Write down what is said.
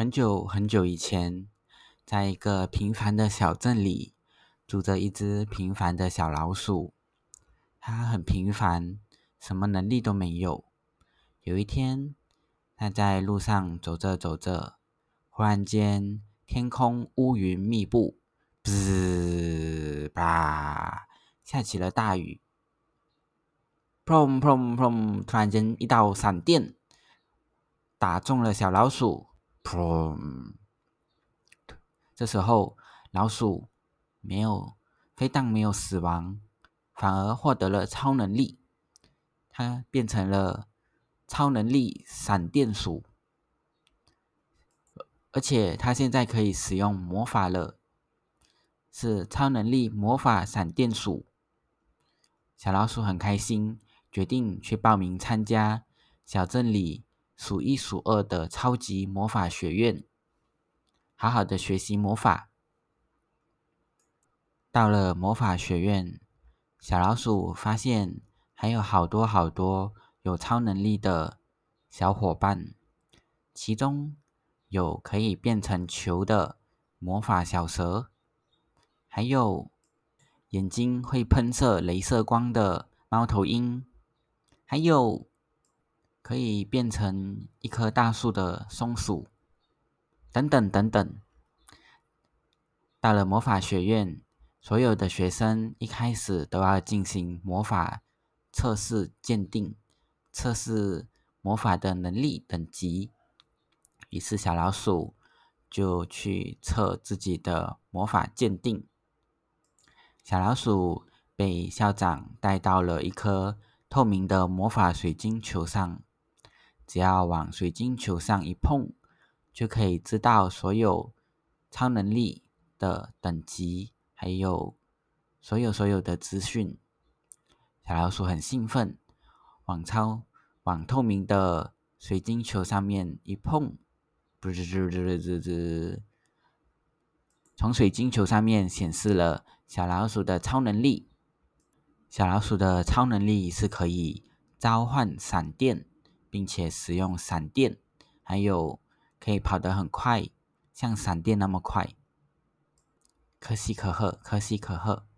很久很久以前，在一个平凡的小镇里，住着一只平凡的小老鼠。它很平凡，什么能力都没有。有一天，它在路上走着走着，忽然间，天空乌云密布，滋吧，下起了大雨。砰砰砰！突然间，一道闪电打中了小老鼠。砰！这时候，老鼠没有，非但没有死亡，反而获得了超能力。它变成了超能力闪电鼠，而且它现在可以使用魔法了，是超能力魔法闪电鼠。小老鼠很开心，决定去报名参加小镇里。数一数二的超级魔法学院，好好的学习魔法。到了魔法学院，小老鼠发现还有好多好多有超能力的小伙伴，其中有可以变成球的魔法小蛇，还有眼睛会喷射镭射光的猫头鹰，还有。可以变成一棵大树的松鼠，等等等等。到了魔法学院，所有的学生一开始都要进行魔法测试鉴定，测试魔法的能力等级。于是小老鼠就去测自己的魔法鉴定。小老鼠被校长带到了一颗透明的魔法水晶球上。只要往水晶球上一碰，就可以知道所有超能力的等级，还有所有所有的资讯。小老鼠很兴奋，往超往透明的水晶球上面一碰，不吱吱吱吱吱，从水晶球上面显示了小老鼠的超能力。小老鼠的超能力是可以召唤闪电。并且使用闪电，还有可以跑得很快，像闪电那么快，可喜可贺，可喜可贺。